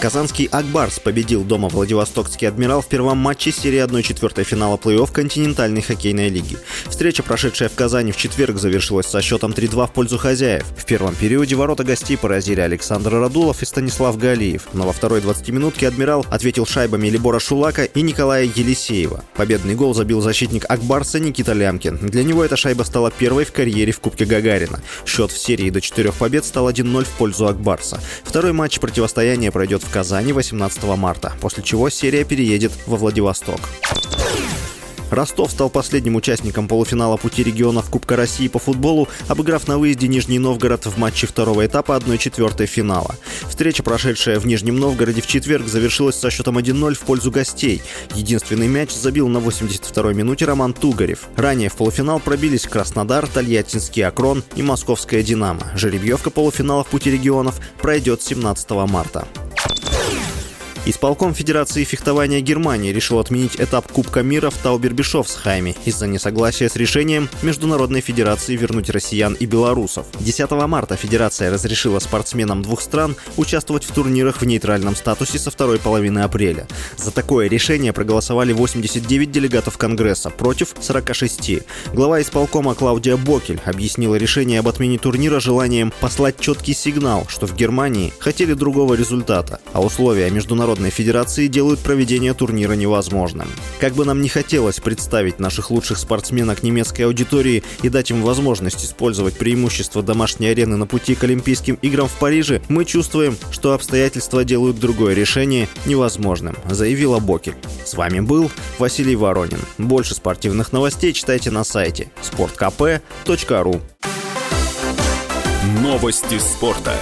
Казанский «Акбарс» победил дома Владивостокский «Адмирал» в первом матче серии 1-4 финала плей-офф континентальной хоккейной лиги. Встреча, прошедшая в Казани в четверг, завершилась со счетом 3-2 в пользу хозяев. В первом периоде ворота гостей поразили Александр Радулов и Станислав Галиев, но во второй 20-минутке «Адмирал» ответил шайбами Либора Шулака и Николая Елисеева. Победный гол забил защитник «Акбарса» Никита Лямкин. Для него эта шайба стала первой в карьере в Кубке Гагарина. Счет в серии до четырех побед стал 1-0 в пользу «Акбарса». Второй матч противостояния пройдет Казани 18 марта, после чего серия переедет во Владивосток. Ростов стал последним участником полуфинала пути регионов Кубка России по футболу, обыграв на выезде Нижний Новгород в матче второго этапа 1-4 финала. Встреча, прошедшая в Нижнем Новгороде в четверг, завершилась со счетом 1-0 в пользу гостей. Единственный мяч забил на 82-й минуте Роман Тугарев. Ранее в полуфинал пробились Краснодар, Тольяттинский Акрон и Московская Динамо. Жеребьевка полуфинала в пути регионов пройдет 17 марта. Исполком Федерации фехтования Германии решил отменить этап Кубка мира в Таубербишофсхайме из-за несогласия с решением Международной Федерации вернуть россиян и белорусов. 10 марта Федерация разрешила спортсменам двух стран участвовать в турнирах в нейтральном статусе со второй половины апреля. За такое решение проголосовали 89 делегатов Конгресса против 46. Глава исполкома Клаудия Бокель объяснила решение об отмене турнира желанием послать четкий сигнал, что в Германии хотели другого результата, а условия международной Международной Федерации делают проведение турнира невозможным. Как бы нам не хотелось представить наших лучших спортсменок немецкой аудитории и дать им возможность использовать преимущества домашней арены на пути к Олимпийским играм в Париже, мы чувствуем, что обстоятельства делают другое решение невозможным, заявила Бокель. С вами был Василий Воронин. Больше спортивных новостей читайте на сайте sportkp.ru Новости спорта.